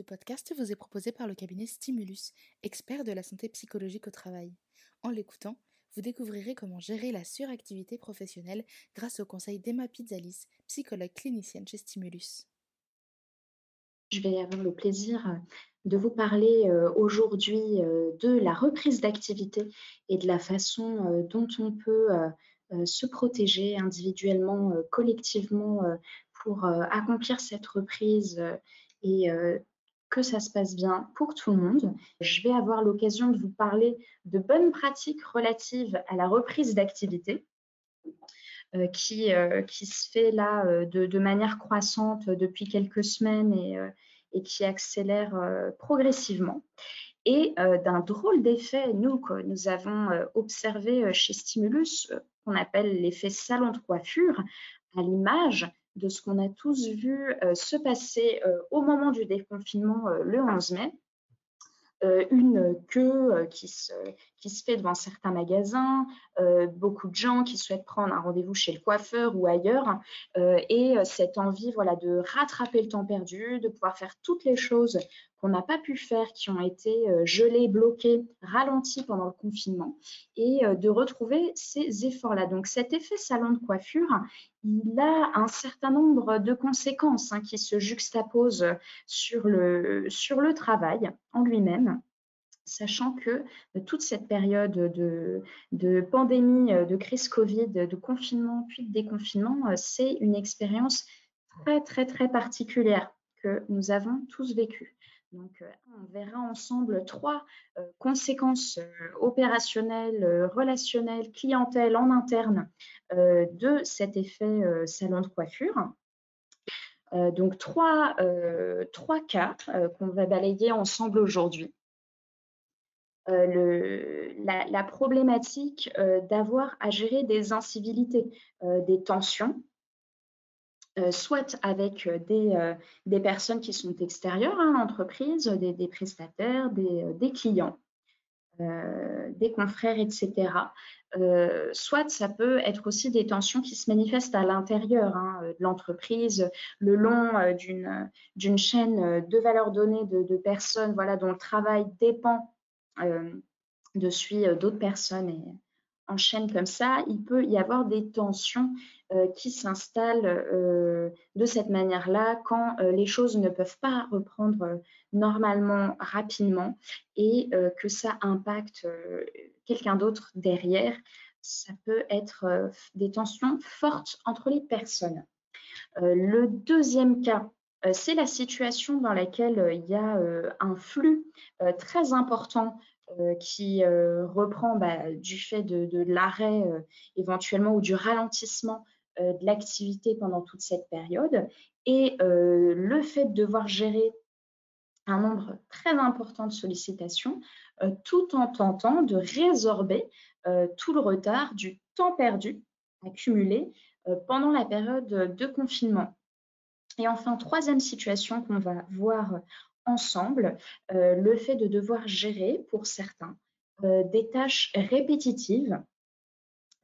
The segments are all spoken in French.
Ce podcast vous est proposé par le cabinet Stimulus, expert de la santé psychologique au travail. En l'écoutant, vous découvrirez comment gérer la suractivité professionnelle grâce au conseil d'Emma Pizzalis, psychologue clinicienne chez Stimulus. Je vais avoir le plaisir de vous parler euh, aujourd'hui euh, de la reprise d'activité et de la façon euh, dont on peut se protéger individuellement, collectivement pour accomplir cette reprise et que ça se passe bien pour tout le monde. Je vais avoir l'occasion de vous parler de bonnes pratiques relatives à la reprise d'activité. Euh, qui, euh, qui se fait là euh, de, de, manière croissante depuis quelques semaines et, et qui accélère progressivement. Et d'un drôle d'effet, nous, que nous avons observé chez Stimulus, qu'on appelle l'effet salon de coiffure, à l'image de ce qu'on a tous vu euh, se passer euh, au moment du déconfinement euh, le 11 mai. une queue qui se, qui se fait devant certains magasins, beaucoup de gens qui souhaitent prendre un rendez-vous chez le coiffeur ou ailleurs, et cette envie voilà, de rattraper le temps perdu, de pouvoir faire toutes les choses qu'on n'a pas pu faire, qui ont été euh, gelés, bloqués, ralentis pendant le confinement, et euh, de retrouver ces efforts-là. Donc cet effet salon de coiffure, il a un certain nombre de conséquences hein, qui se juxtaposent sur le, sur le travail en lui-même sachant que toute cette période de, pandémie, de crise Covid, de confinement puis de déconfinement, euh, c'est une expérience très, très, très particulière que nous avons tous vécue. Donc, euh, on verra ensemble trois euh, conséquences euh, opérationnelles, relationnelles, clientèle en interne de cet effet salon de coiffure. donc, trois, trois cas qu'on va balayer ensemble aujourd'hui. La, la, problématique d'avoir à gérer des incivilités, des tensions, euh, soit avec euh, euh, des, personnes qui sont extérieures à l'entreprise, des, prestataires, des, clients, des confrères, etc. soit ça peut être aussi des tensions qui se manifestent à l'intérieur hein, de l'entreprise, le long d'une chaîne de valeur donnée de, personnes voilà, dont le travail dépend de celui d'autres personnes et en chaîne comme ça, il peut y avoir des tensions qui s'installent de cette manière-là quand les choses ne peuvent pas reprendre normalement rapidement et que ça impacte quelqu'un d'autre derrière. Ça peut être des tensions fortes entre les personnes. le deuxième cas, c'est la situation dans laquelle il y a un flux très important qui reprend bah, du fait de l'arrêt éventuellement ou du ralentissement euh, de l'activité pendant toute cette période et euh, le fait de devoir gérer un nombre très important de sollicitations euh, tout en tentant de résorber tout le retard du temps perdu accumulé pendant la période de confinement. Et enfin, troisième situation qu'on va voir ensemble, le fait de devoir gérer pour certains des tâches répétitives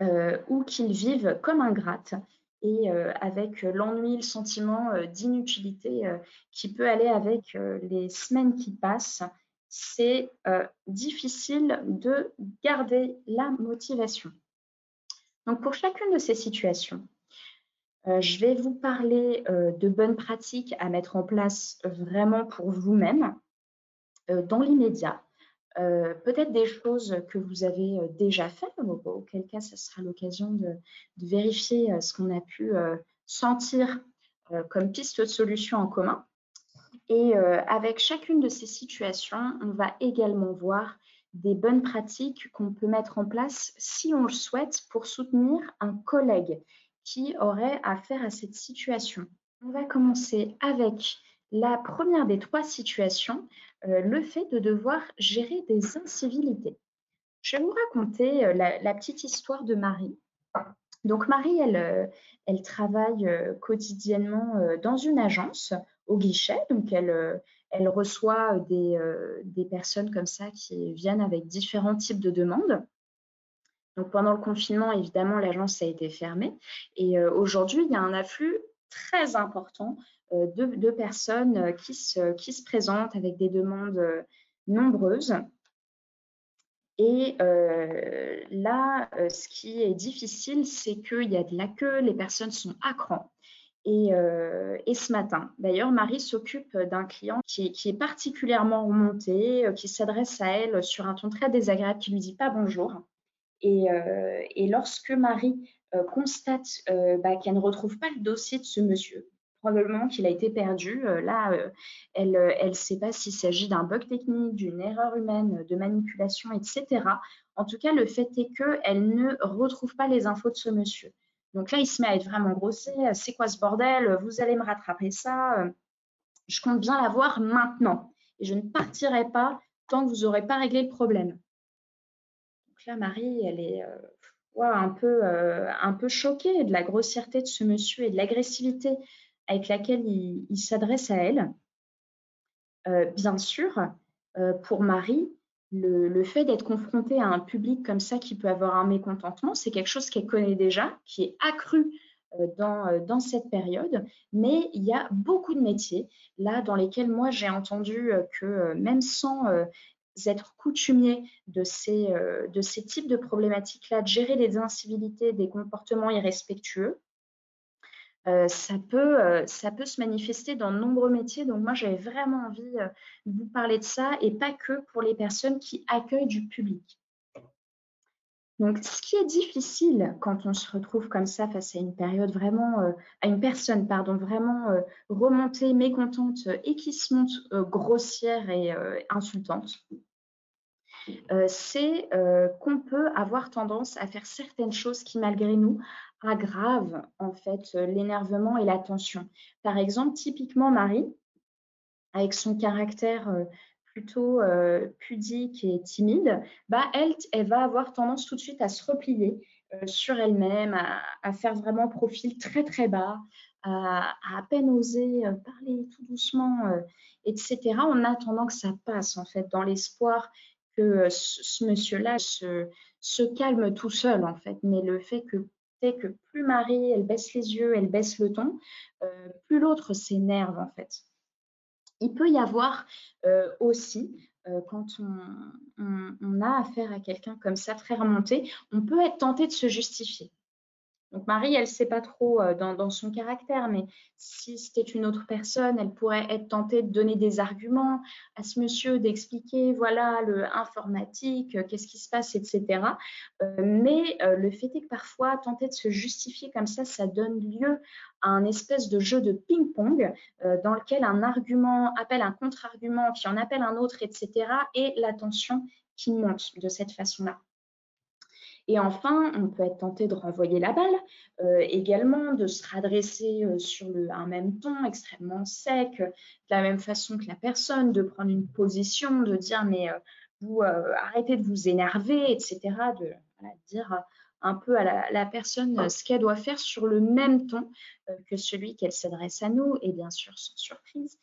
euh, ou qu'ils vivent comme ingrates et euh, avec l'ennui, le sentiment euh, d'inutilité qui peut aller avec les semaines qui passent, c'est difficile de garder la motivation. Donc pour chacune de ces situations, je vais vous parler de bonnes pratiques à mettre en place vraiment pour vous-même dans l'immédiat euh, peut-être des choses que vous avez euh, déjà faites, auquel cas ce sera l'occasion de, vérifier euh, ce qu'on a pu sentir comme piste de solution en commun. Et avec chacune de ces situations, on va également voir des bonnes pratiques qu'on peut mettre en place si on le souhaite pour soutenir un collègue qui aurait affaire à cette situation. On va commencer avec la première des trois situations, euh, le fait de devoir gérer des incivilités. Je vais vous raconter euh, la, petite histoire de Marie. Donc Marie, elle, euh, travaille quotidiennement dans une agence au guichet, donc elle, elle reçoit des, des, personnes comme ça qui viennent avec différents types de demandes. Donc pendant le confinement, évidemment, l'agence a été fermée et aujourd'hui, il y a un afflux très important deux, personnes qui se, qui se présentent avec des demandes nombreuses. Et là, ce qui est difficile, c'est qu'il y a de la queue, les personnes sont à cran. Et, ce matin, d'ailleurs, Marie s'occupe d'un client qui est, particulièrement remonté, qui s'adresse à elle sur un ton très désagréable, qui lui dit pas bonjour. Et, lorsque Marie constate bah, qu'elle ne retrouve pas le dossier de ce monsieur, probablement qu'il a été perdu. Euh, là, euh, elle ne euh, sait pas s'il s'agit d'un bug technique, d'une erreur humaine, de manipulation, etc. En tout cas, le fait est qu'elle ne retrouve pas les infos de ce monsieur. Donc là, il se met à être vraiment grossier. C'est quoi ce bordel Vous allez me rattraper ça. Je compte bien l'avoir maintenant. Et je ne partirai pas tant que vous n'aurez pas réglé le problème. Marie, elle est un, peu, un peu choquée de la grossièreté de ce monsieur et de l'agressivité avec laquelle il, s'adresse à elle. Euh, bien sûr, euh, pour Marie, le, fait d'être confrontée à un public comme ça qui peut avoir un mécontentement, c'est quelque chose qu'elle connaît déjà, qui est accru euh, dans, dans, cette période, mais il y a beaucoup de métiers là dans lesquels moi j'ai entendu que même sans être coutumier de ces, de ces types de problématiques-là, de gérer des incivilités, des comportements irrespectueux, euh, ça, peut, euh, ça peut se manifester dans de nombreux métiers. Donc moi, j'avais vraiment envie euh, de vous parler de ça et pas que pour les personnes qui accueillent du public. Donc, ce qui est difficile quand on se retrouve comme ça face à une période vraiment, à une personne, pardon, vraiment remontée, mécontente et qui se montre grossière et insultante, c'est qu'on peut avoir tendance à faire certaines choses qui, malgré nous, aggrave en fait euh, l'énervement et la tension. Par exemple, typiquement Marie, avec son caractère euh, plutôt euh, pudique et timide, bah elle, va avoir tendance tout de suite à se replier sur elle-même, à, faire vraiment profil très très bas, à à, peine oser parler tout doucement, etc. En attendant que ça passe en fait, dans l'espoir que ce, monsieur-là se, calme tout seul en fait. Mais le fait que que plus Marie, elle baisse les yeux, elle baisse le ton, euh, plus l'autre s'énerve en fait. Il peut y avoir euh, aussi, euh, quand on, a affaire à quelqu'un comme ça, très remonté, on peut être tenté de se justifier. Donc Marie, elle ne sait pas trop euh, dans, son caractère, mais si c'était une autre personne, elle pourrait être tentée de donner des arguments à ce monsieur, d'expliquer, voilà, le informatique, euh, qu'est-ce qui se passe, etc. Euh, mais le fait est que parfois, tenter de se justifier comme ça, ça donne lieu à un espèce de jeu de ping-pong dans lequel un argument appelle un contre-argument, qui en appelle un autre, etc. Et la tension qui monte de cette façon-là. Et enfin, on peut être tenté de renvoyer la balle, euh, également de se redresser euh, sur le, un même ton extrêmement sec, de la même façon que la personne, de prendre une position, de dire mais euh, vous arrêtez de vous énerver, etc., de dire un peu à la, personne ce qu'elle doit faire sur le même ton que celui qu'elle s'adresse à nous. Et bien sûr, sans surprise,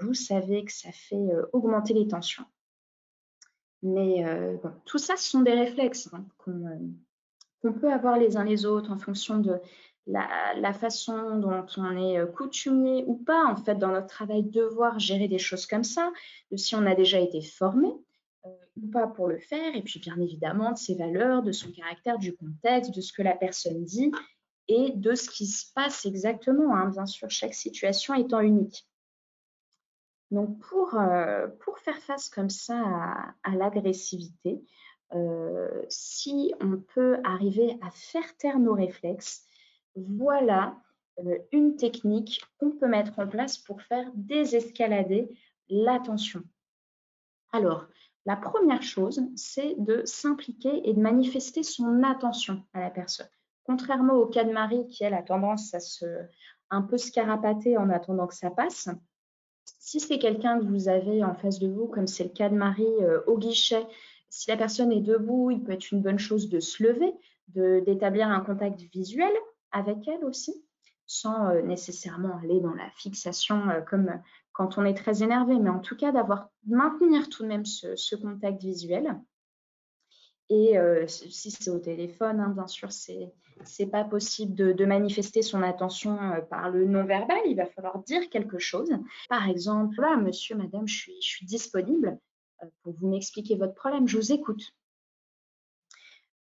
vous savez que ça fait augmenter les tensions. Mais euh, tout ça, ce sont des réflexes hein, euh, qu'on peut avoir les uns les autres en fonction de la, façon dont on est euh, coutumier ou pas, en fait, dans notre travail, devoir gérer des choses comme ça, de si on a déjà été formé ou pas pour le faire, et puis bien évidemment de ses valeurs, de son caractère, du contexte, de ce que la personne dit et de ce qui se passe exactement. Hein. Bien sûr, chaque situation étant unique. Donc pour, euh, pour faire face comme ça à, l'agressivité, euh, si on peut arriver à faire taire nos réflexes, voilà euh, une technique qu'on peut mettre en place pour faire désescalader l'attention. Alors, la première chose, c'est de s'impliquer et de manifester son attention à la personne. Contrairement au cas de Marie qui, elle, a tendance à se un peu scarapater en attendant que ça passe, si c'est quelqu'un que vous avez en face de vous, comme c'est le cas de Marie euh, au guichet, si la personne est debout, il peut être une bonne chose de se lever, d'établir un contact visuel avec elle aussi, sans euh, nécessairement aller dans la fixation euh, comme quand on est très énervé, mais en tout cas d'avoir maintenir tout de même ce, contact visuel. Et si c'est au téléphone, hein, bien sûr, c'est n'est pas possible de, manifester son attention par le non-verbal. Il va falloir dire quelque chose. Par exemple, là, monsieur, madame, je suis, je suis disponible pour vous m'expliquer votre problème. Je vous écoute.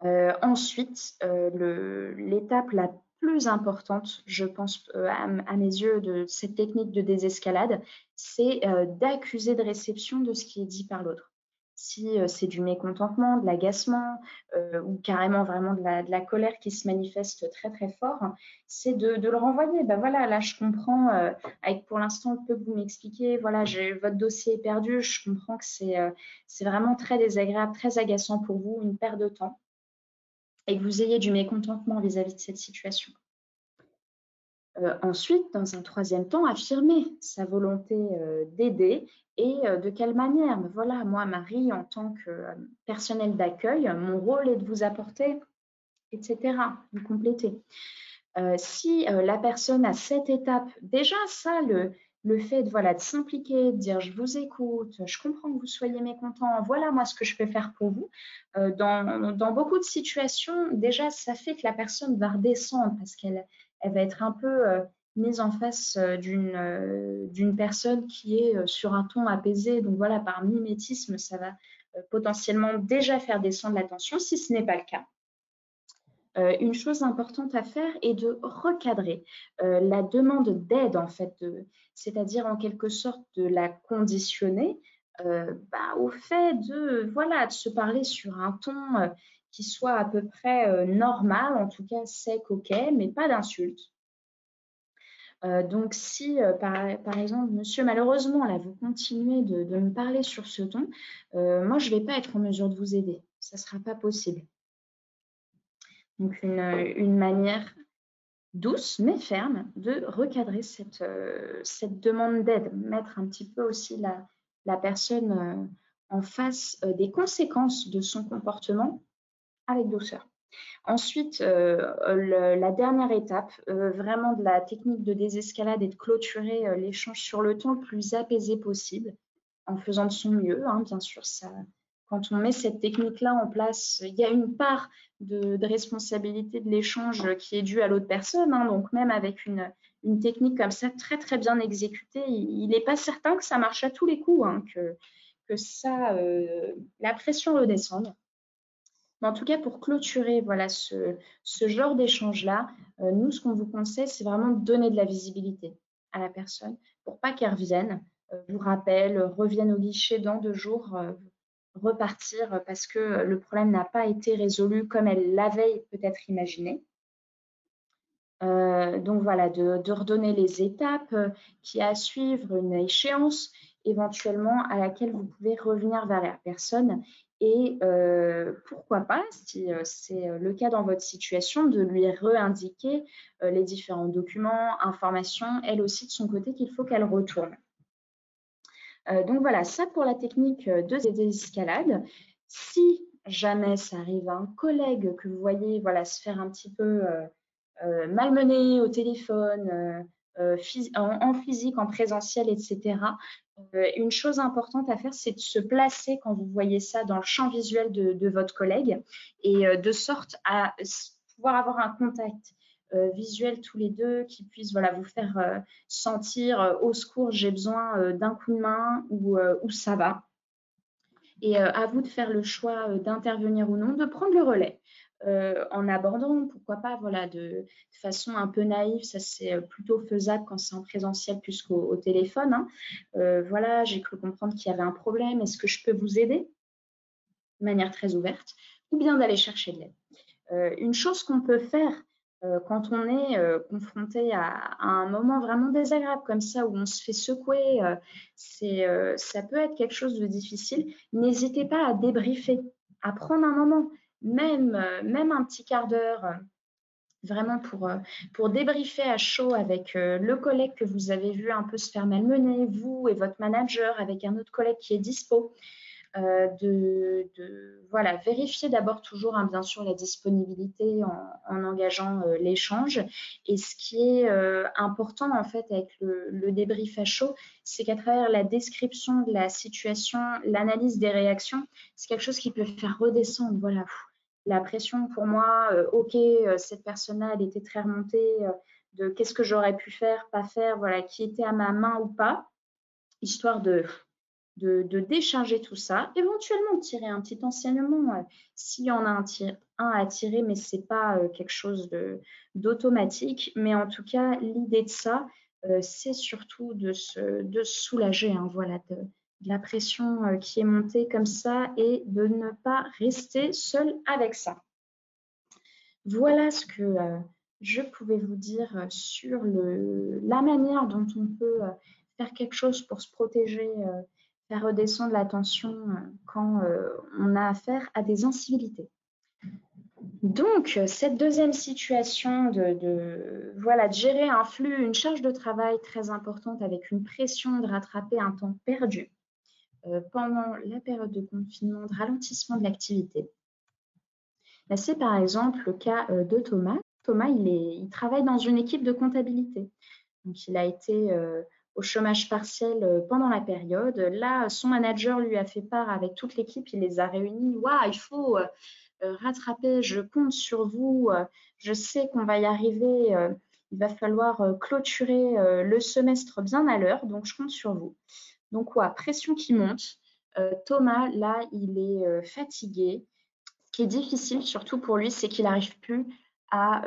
ensuite, l'étape la plus importante, je pense, à, mes yeux, de cette technique de désescalade, c'est d'accuser de réception de ce qui est dit par l'autre si c'est du mécontentement, de l'agacement ou carrément vraiment de la, colère qui se manifeste très très fort, c'est de, le renvoyer. Ben voilà, là je comprends, avec pour l'instant peu que vous m'expliquez, voilà, votre dossier est perdu, je comprends que c'est vraiment très désagréable, très agaçant pour vous, une perte de temps, et que vous ayez du mécontentement vis à -vis de cette situation. Euh, ensuite, dans un troisième temps, affirmer sa volonté euh, d'aider et euh, de quelle manière. Voilà, moi, Marie, en tant que personnel d'accueil, mon rôle est de vous apporter, etc., vous compléter. si la personne a cette étape, déjà ça, le, le fait de, voilà, de s'impliquer, de dire je vous écoute, je comprends que vous soyez mécontent, voilà moi ce que je peux faire pour vous. dans, dans, beaucoup de situations, déjà, ça fait que la personne va redescendre parce qu'elle elle va être un peu euh, mise en face euh, euh, d'une personne qui est sur un ton apaisé. Donc voilà, par mimétisme, ça va potentiellement déjà faire descendre la tension si ce n'est pas le cas. une chose importante à faire est de recadrer la demande d'aide, en fait, c'est-à-dire en quelque sorte de la conditionner bah, au fait de, voilà, de se parler sur un ton qui soit à peu près euh, normal, en tout cas sec, ok, mais pas d'insultes. Euh, donc, si, euh, par, exemple, monsieur, malheureusement, là, vous continuez de, me parler sur ce ton, moi, je ne vais pas être en mesure de vous aider. Ça ne sera pas possible. Donc, une, manière douce mais ferme de recadrer cette, demande d'aide, mettre un petit peu aussi la personne en face des conséquences de son comportement avec douceur. Ensuite, euh, la dernière étape, euh, vraiment de la technique de désescalade et de clôturer euh, l'échange sur le ton le plus apaisé possible, en faisant de son mieux. Hein, bien sûr, ça, quand on met cette technique-là en place, il y a une part de, responsabilité de l'échange qui est due à l'autre personne. Hein, donc même avec une, technique comme ça, très très bien exécutée, il n'est pas certain que ça marche à tous les coups, hein, que, ça, la pression redescende. Mais en tout cas, pour clôturer voilà, ce, genre d'échange-là, euh, nous, ce qu'on vous conseille, c'est vraiment de donner de la visibilité à la personne pour pas qu'elle revienne, euh, vous rappelle, revienne au guichet dans deux jours, euh, repartir parce que le problème n'a pas été résolu comme elle l'avait peut-être imaginé. donc voilà, de, de, redonner les étapes qui à suivre, une échéance éventuellement à laquelle vous pouvez revenir vers la personne et euh, pourquoi pas, si euh, c'est euh, le cas dans votre situation, de lui réindiquer les différents documents, informations, elle aussi de son côté qu'il faut qu'elle retourne. donc voilà, ça pour la technique de désescalade. Si jamais ça arrive à un collègue que vous voyez voilà, se faire un petit peu malmener au téléphone, en, physique, en présentiel, etc. Euh, une chose importante à faire, c'est de se placer quand vous voyez ça dans le champ visuel de, votre collègue et euh, de sorte à pouvoir avoir un contact euh, visuel tous les deux qui puisse vous faire sentir au secours, j'ai besoin d'un coup de main ou, ou ça va. Et à vous de faire le choix d'intervenir ou non, de prendre le relais. Euh, en abordant, pourquoi pas, voilà, de, façon un peu naïve, ça c'est euh, plutôt faisable quand c'est en présentiel plus qu'au téléphone. Hein. Euh, voilà, j'ai cru comprendre qu'il y avait un problème, est-ce que je peux vous aider? De manière très ouverte, ou bien d'aller chercher de l'aide. une chose qu'on peut faire quand on est confronté à, un moment vraiment désagréable comme ça, où on se fait secouer, c'est, ça peut être quelque chose de difficile. N'hésitez pas à débriefer, à prendre un moment même, euh, même un petit quart d'heure, euh, vraiment pour, euh, pour débriefer à chaud avec le collègue que vous avez vu un peu se faire malmener, vous et votre manager, avec un autre collègue qui est dispo. de, voilà, vérifier d'abord toujours, hein, bien sûr, la disponibilité en, engageant l'échange. Et ce qui est important, en fait, avec le débrief à chaud, c'est qu'à travers la description de la situation, l'analyse des réactions, c'est quelque chose qui peut faire redescendre, voilà, la pression pour moi, ok, cette personne-là, elle était très remontée de qu'est-ce que j'aurais pu faire, pas faire, voilà, qui était à ma main ou pas, histoire de de, décharger tout ça, éventuellement tirer un petit enseignement euh, s'il y en a un, un, à tirer, mais ce n'est pas euh, quelque chose d'automatique. Mais en tout cas, l'idée de ça, euh, c'est surtout de se, de soulager, hein, voilà, la pression qui est montée comme ça et de ne pas rester seul avec ça. Voilà ce que je pouvais vous dire sur le, la manière dont on peut faire quelque chose pour se protéger faire redescendre la tension euh, quand euh, on a affaire à des incivilités. Donc, cette deuxième situation de, voilà, de gérer un flux, une charge de travail très importante avec une pression de rattraper un temps perdu euh, pendant la période de confinement, de ralentissement de l'activité. C'est par exemple le cas de Thomas. Thomas, il, travaille dans une équipe de comptabilité. Donc, il a été au chômage partiel euh, pendant la période. Là, son manager lui a fait part avec toute l'équipe, il les a réunis. Waouh, il faut euh, euh, rattraper, je compte sur vous, je sais qu'on va y arriver. Il va falloir clôturer le semestre bien à l'heure, donc je compte sur vous. Donc, ouais, pression qui monte. Thomas, là, il est fatigué. Ce qui est difficile, surtout pour lui, c'est qu'il n'arrive plus à,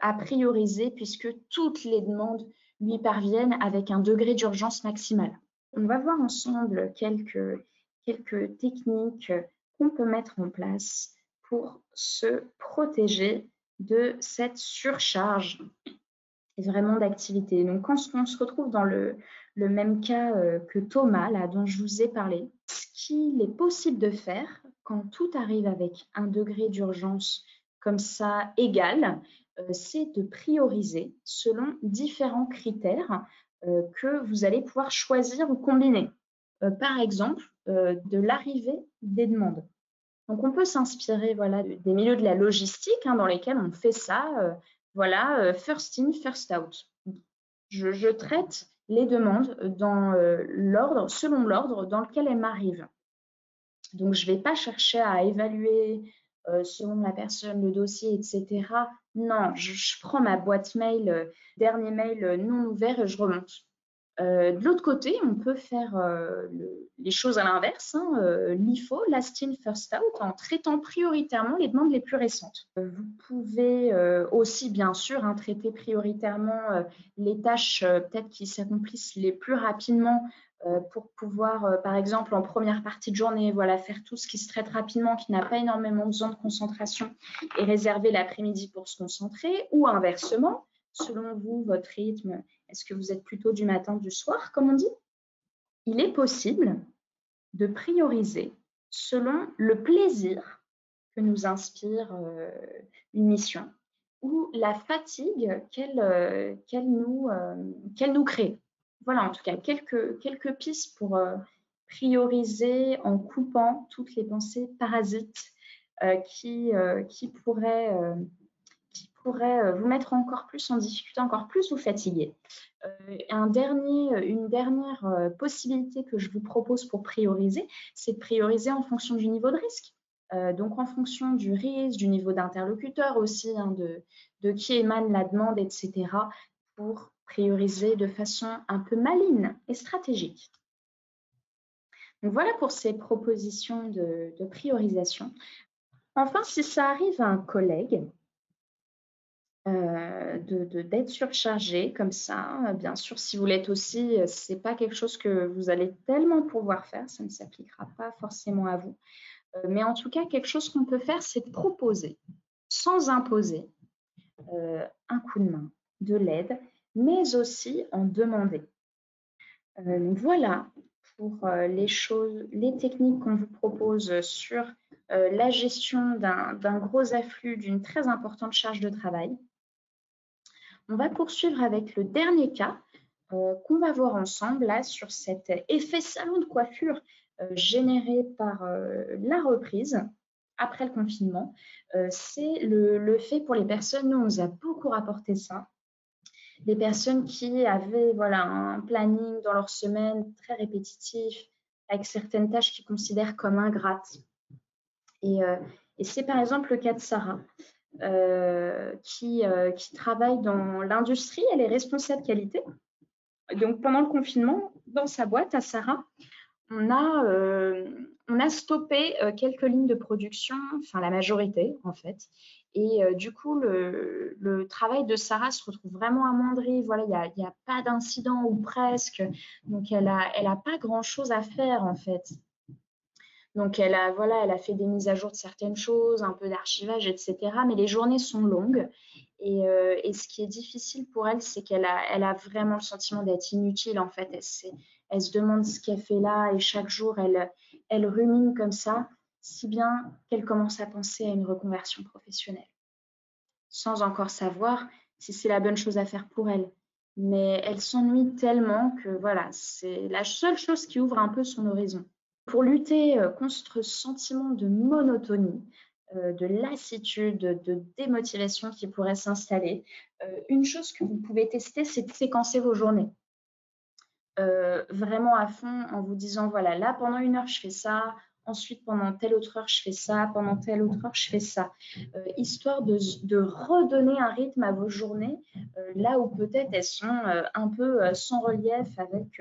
à prioriser puisque toutes les demandes lui parviennent avec un degré d'urgence maximal. On va voir ensemble quelques, quelques techniques qu'on peut mettre en place pour se protéger de cette surcharge vraiment d'activité. Donc, quand on se retrouve dans le, le même cas euh, que Thomas, dont je vous ai parlé, ce qu'il est possible de faire quand tout arrive avec un degré d'urgence comme ça égal, euh, c'est de prioriser selon différents critères euh, que vous allez pouvoir choisir ou combiner. Par exemple, de l'arrivée des demandes. Donc, on peut s'inspirer voilà, des milieux de la logistique hein, dans lesquels on fait ça. voilà, first in, first out. Je, traite les demandes dans l'ordre, selon l'ordre dans lequel elles m'arrivent. Donc, je ne vais pas chercher à évaluer selon la personne, le dossier, etc. Non, je, prends ma boîte mail, euh, dernier mail euh, non ouvert et je remonte. Euh, de l'autre côté, on peut faire les choses à l'inverse, hein, l'IFO, last in, first out, en traitant prioritairement les demandes les plus récentes. vous pouvez aussi, bien sûr, hein, traiter prioritairement les tâches peut-être qui s'accomplissent les plus rapidement euh, pour pouvoir, euh, par exemple, en première partie de journée, voilà, faire tout ce qui se traite rapidement, qui n'a pas énormément besoin de concentration, et réserver l'après-midi pour se concentrer, ou inversement, selon vous, votre rythme, est-ce que vous êtes plutôt du matin, du soir, comme on dit? Il est possible de prioriser selon le plaisir que nous inspire euh, une mission ou la fatigue qu'elle nous, qu'elle nous crée. Voilà, en tout cas, quelques, pistes pour euh, prioriser en coupant toutes les pensées parasites euh, euh, qui pourraient, qui pourraient vous mettre encore plus en difficulté, encore plus vous fatiguer. un dernier, une dernière possibilité que je vous propose pour prioriser, c'est de prioriser en fonction du niveau de risque. donc, en fonction du risque, du niveau d'interlocuteur aussi, hein, de, de qui émane la demande, etc., pour prioriser de façon un peu maligne et stratégique. Donc voilà pour ces propositions de, priorisation. Enfin, si ça arrive à un collègue, euh, d'être surchargé comme ça. Bien sûr, si vous l'êtes aussi, ce n'est pas quelque chose que vous allez tellement pouvoir faire, ça ne s'appliquera pas forcément à vous. Euh, mais en tout cas, quelque chose qu'on peut faire, c'est proposer, sans imposer, euh, un coup de main, de l'aide mais aussi en demander. Euh, voilà pour euh, les choses, les techniques qu'on vous propose sur euh, la gestion d'un gros afflux, d'une très importante charge de travail. On va poursuivre avec le dernier cas qu'on va voir ensemble là sur cet effet salon de coiffure générée par la reprise après le confinement, c'est le, fait pour les personnes, nous on nous a beaucoup rapporté ça, des personnes qui avaient voilà, un planning dans leur semaine très répétitif, avec certaines tâches qu'ils considèrent comme ingrates. Et c'est par exemple le cas de Sarah. Euh, qui, euh, qui, travaille dans l'industrie. Elle est responsable qualité. Donc, pendant le confinement, dans sa boîte à Sarah, on a, euh, stoppé quelques lignes de production, enfin la majorité en fait. Et du coup, le, travail de Sarah se retrouve vraiment amoindri. Voilà, il n'y a, pas d'incident ou presque. Donc, elle n'a pas grand-chose à faire en fait. Donc, elle a, voilà, elle a fait des mises à jour de certaines choses, un peu d'archivage, etc. Mais les journées sont longues. Et, euh, ce qui est difficile pour elle, c'est qu'elle a, elle a vraiment le sentiment d'être inutile, en fait. Elle, elle se demande ce qu'elle fait là et chaque jour, elle, elle rumine comme ça, si bien qu'elle commence à penser à une reconversion professionnelle, sans encore savoir si c'est la bonne chose à faire pour elle. Mais elle s'ennuie tellement que voilà, c'est la seule chose qui ouvre un peu son horizon. Pour lutter euh, contre ce sentiment de monotonie, euh, de lassitude, de démotivation qui pourrait s'installer, euh, une chose que vous pouvez tester, c'est de séquencer vos journées. vraiment à fond en vous disant, voilà, là, pendant une heure, je fais ça, ensuite, pendant telle autre heure, je fais ça, pendant telle autre heure, je fais ça, histoire de, redonner un rythme à vos journées, là où peut-être elles sont un peu sans relief, avec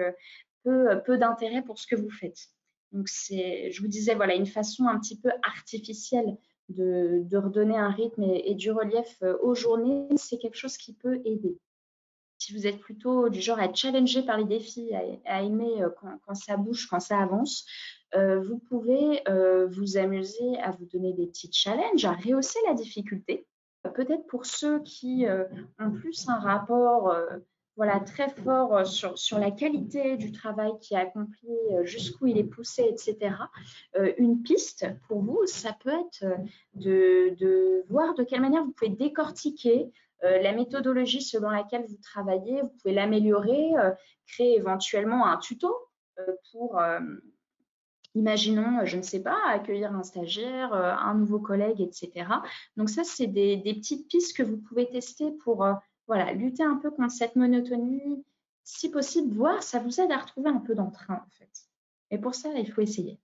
peu d'intérêt pour ce que vous faites. Donc, c'est, je vous disais, voilà, une façon un petit peu artificielle de, redonner un rythme et, du relief euh, aux journées, c'est quelque chose qui peut aider. Si vous êtes plutôt du genre à être challengé par les défis, à, aimer euh, quand, ça bouge, quand ça avance, euh, vous pouvez vous amuser à vous donner des petits challenges, à rehausser la difficulté. Peut-être pour ceux qui ont plus un rapport voilà, très fort euh, sur, sur, la qualité du travail qui est accompli, euh, jusqu'où il est poussé, etc. Euh, une piste pour vous, ça peut être de, de, voir de quelle manière vous pouvez décortiquer la méthodologie selon laquelle vous travaillez. Vous pouvez l'améliorer, créer éventuellement un tuto pour, imaginons, je ne sais pas, accueillir un stagiaire, un nouveau collègue, etc. Donc ça, c'est des, des, petites pistes que vous pouvez tester pour voilà, lutter un peu contre cette monotonie, si possible, voir, ça vous aide à retrouver un peu d'entrain en fait. Et pour ça, il faut essayer.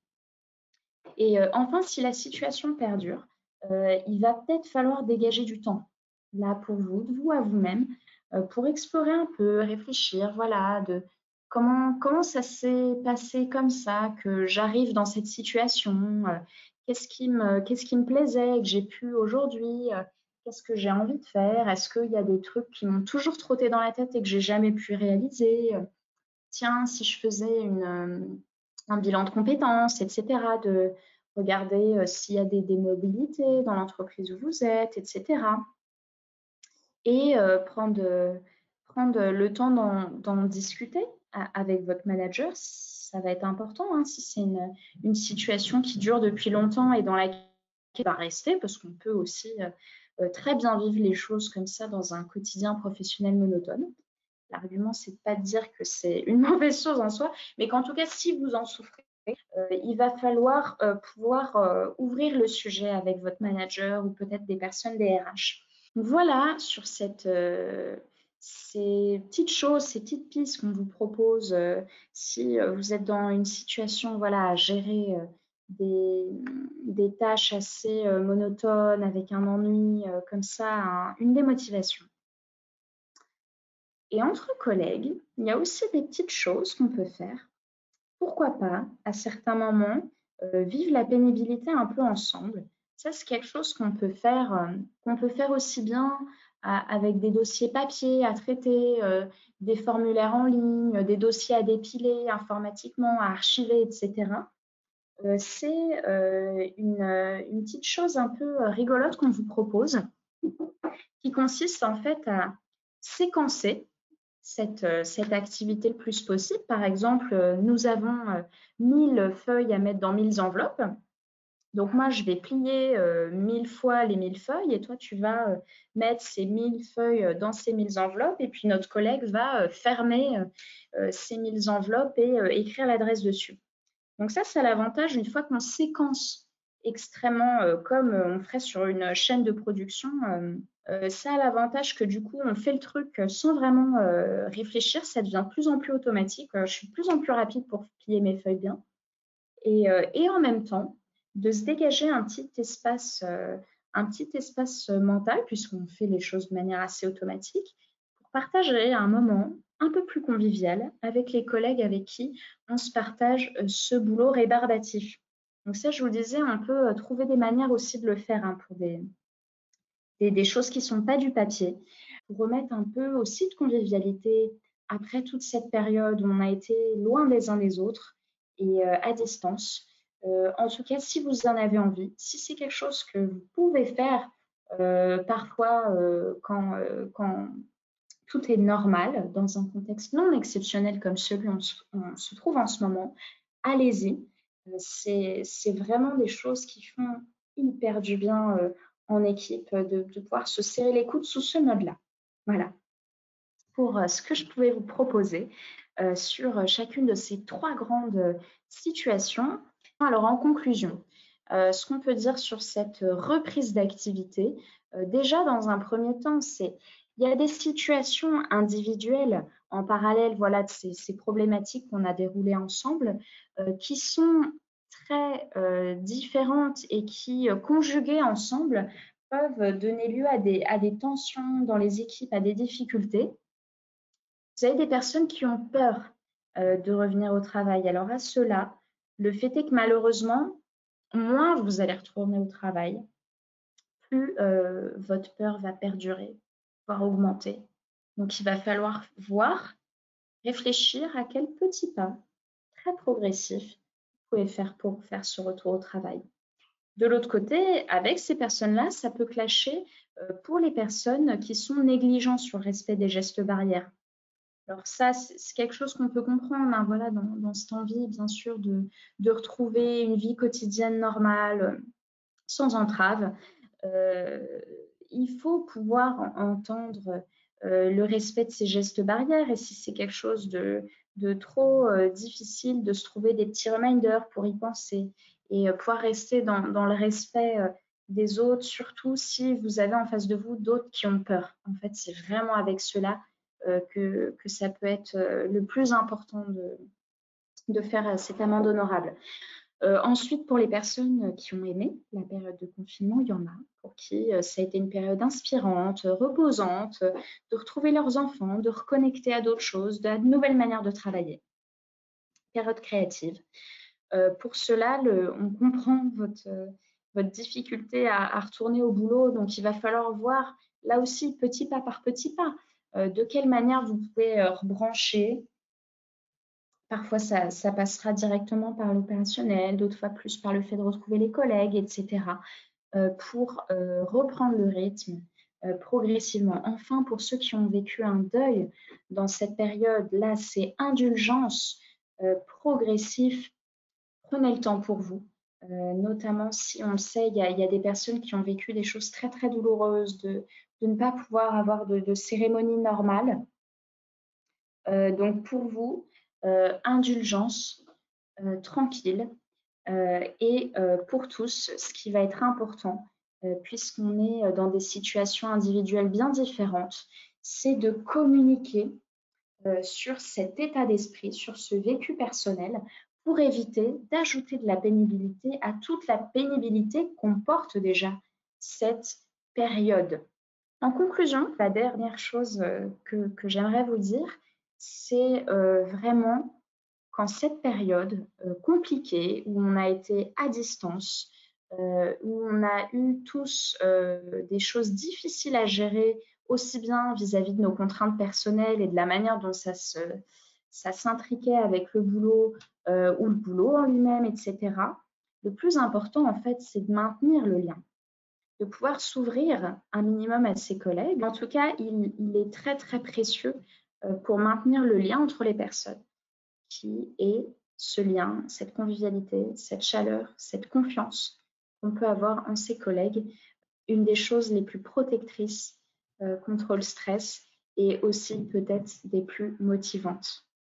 Et euh, enfin, si la situation perdure, euh, il va peut-être falloir dégager du temps là pour vous, de vous à vous-même, euh, pour explorer un peu, réfléchir, voilà, de comment, comment ça s'est passé comme ça, que j'arrive dans cette situation, qu'est-ce qui me plaisait, que j'ai pu aujourd'hui Qu'est-ce que j'ai envie de faire? Est-ce qu'il y a des trucs qui m'ont toujours trotté dans la tête et que j'ai jamais pu réaliser? Tiens, si je faisais une, euh, un bilan de compétences, etc., de regarder euh, s'il y a des, mobilités dans l'entreprise où vous êtes, etc. Et euh, prendre, prendre le temps d'en discuter avec votre manager, ça va être important. Hein, si c'est une, une, situation qui dure depuis longtemps et dans laquelle il va rester, parce qu'on peut aussi euh, très bien vivre les choses comme ça dans un quotidien professionnel monotone. L'argument, c'est pas de dire que c'est une mauvaise chose en soi, mais qu'en tout cas, si vous en souffrez, euh, il va falloir euh, pouvoir ouvrir le sujet avec votre manager ou peut-être des personnes des RH. voilà sur cette, ces petites choses, ces petites pistes qu'on vous propose si vous êtes dans une situation voilà, à gérer des, tâches assez euh, monotones, avec un ennui euh, comme ça, une démotivation. Et entre collègues, il y a aussi des petites choses qu'on peut faire. Pourquoi pas, à certains moments, euh, vivre la pénibilité un peu ensemble. Ça, c'est quelque chose qu'on peut faire, qu'on peut faire aussi bien avec des dossiers papier à traiter, des formulaires en ligne, des dossiers à dépiler informatiquement, à archiver, etc. Euh, c'est euh, une, petite chose un peu rigolote qu'on vous propose, qui consiste en fait à séquencer cette, euh, activité le plus possible. Par exemple, nous avons 1000 feuilles à mettre dans 1000 enveloppes. Donc moi, je vais plier 1000 fois les 1000 feuilles et toi, tu vas mettre ces 1000 feuilles dans ces 1000 enveloppes et puis notre collègue va fermer ces 1000 enveloppes et écrire l'adresse dessus. Donc ça, c'est l'avantage une fois qu'on séquence extrêmement comme on ferait sur une chaîne de production. ça a l'avantage que du coup, on fait le truc sans vraiment réfléchir. Ça devient de plus en plus automatique. je suis de plus en plus rapide pour plier mes feuilles bien. Et, et en même temps, de se dégager un petit espace, un petit espace mental, puisqu'on fait les choses de manière assez automatique, pour partager un moment un peu plus convivial avec les collègues avec qui on se partage ce boulot rébarbatif. Donc ça, je vous le disais, on peut trouver des manières aussi de le faire hein, pour des, des, choses qui ne sont pas du papier, pour remettre un peu aussi de convivialité après toute cette période où on a été loin les uns des autres et à distance. Euh, en tout cas, si vous en avez envie, si c'est quelque chose que vous pouvez faire euh, parfois euh, quand, quand, tout est normal, dans un contexte non exceptionnel comme celui où on se, trouve en ce moment, allez-y. C'est vraiment des choses qui font hyper du bien en équipe de, de, pouvoir se serrer les coudes sous ce mode-là. Voilà pour ce que je pouvais vous proposer sur chacune de ces trois grandes situations. Alors, en conclusion, euh, ce qu'on peut dire sur cette reprise d'activité, euh, déjà dans un premier temps, c'est il y a des situations individuelles en parallèle voilà, de ces, problématiques qu'on a déroulées ensemble euh, qui sont très différentes et qui, conjuguées ensemble, peuvent donner lieu à des, tensions dans les équipes, à des difficultés. Vous avez des personnes qui ont peur de revenir au travail. Alors à cela, le fait est que malheureusement, moins vous allez retourner au travail, plus euh, votre peur va perdurer, augmenter. Donc, il va falloir voir, réfléchir à quel petit pas très progressif vous pouvez faire pour faire ce retour au travail. De l'autre côté, avec ces personnes-là, ça peut clasher euh, pour les personnes qui sont négligentes sur le respect des gestes barrières. Alors ça, c'est quelque chose qu'on peut comprendre, hein, voilà, dans, cette envie, bien sûr, de, retrouver une vie quotidienne normale, sans entrave. Euh, il faut pouvoir entendre euh, le respect de ces gestes barrières et si c'est quelque chose de, trop euh, difficile de se trouver des petits reminders pour y penser et pouvoir rester dans, le respect des autres, surtout si vous avez en face de vous d'autres qui ont peur. En fait, c'est vraiment avec cela euh, que, ça peut être euh, le plus important de, faire euh, cette amende honorable. Ensuite, pour les personnes qui ont aimé la période de confinement, il y en a pour qui ça a été une période inspirante, reposante, de retrouver leurs enfants, de reconnecter à d'autres choses, de, nouvelles manières de travailler. Période créative. pour cela, on comprend votre, difficulté à, retourner au boulot, donc il va falloir voir là aussi petit pas par petit pas. Euh, de quelle manière vous pouvez euh, rebrancher. Parfois, ça, passera directement par l'opérationnel, d'autres fois plus par le fait de retrouver les collègues, etc., euh, pour reprendre le rythme progressivement. Enfin, pour ceux qui ont vécu un deuil dans cette période-là, c'est indulgence progressif. Prenez le temps pour vous. notamment si on le sait, il y, a, des personnes qui ont vécu des choses très très douloureuses, de, ne pas pouvoir avoir de, cérémonie normale. Euh, donc pour vous, euh, indulgence, euh, tranquille, et pour tous, ce qui va être important, puisqu'on est dans des situations individuelles bien différentes, c'est de communiquer sur cet état d'esprit, sur ce vécu personnel, pour éviter d'ajouter de la pénibilité à toute la pénibilité qu'on porte déjà cette période. En conclusion, la dernière chose euh, que, j'aimerais vous dire, c'est euh, vraiment qu'en cette période euh, compliquée où on a été à distance, où on a eu tous des choses difficiles à gérer, aussi bien vis-à-vis de nos contraintes personnelles et de la manière dont ça s'intriquait avec le boulot ou le boulot en lui-même, etc. Le plus important, en fait, c'est de maintenir le lien de pouvoir s'ouvrir un minimum à ses collègues. En tout cas, il, est très, très précieux euh, pour maintenir le lien entre les personnes, qui est ce lien, cette convivialité, cette chaleur, cette confiance qu'on peut avoir en ses collègues, une des choses les plus protectrices euh, contre le stress et aussi peut-être des plus motivantes.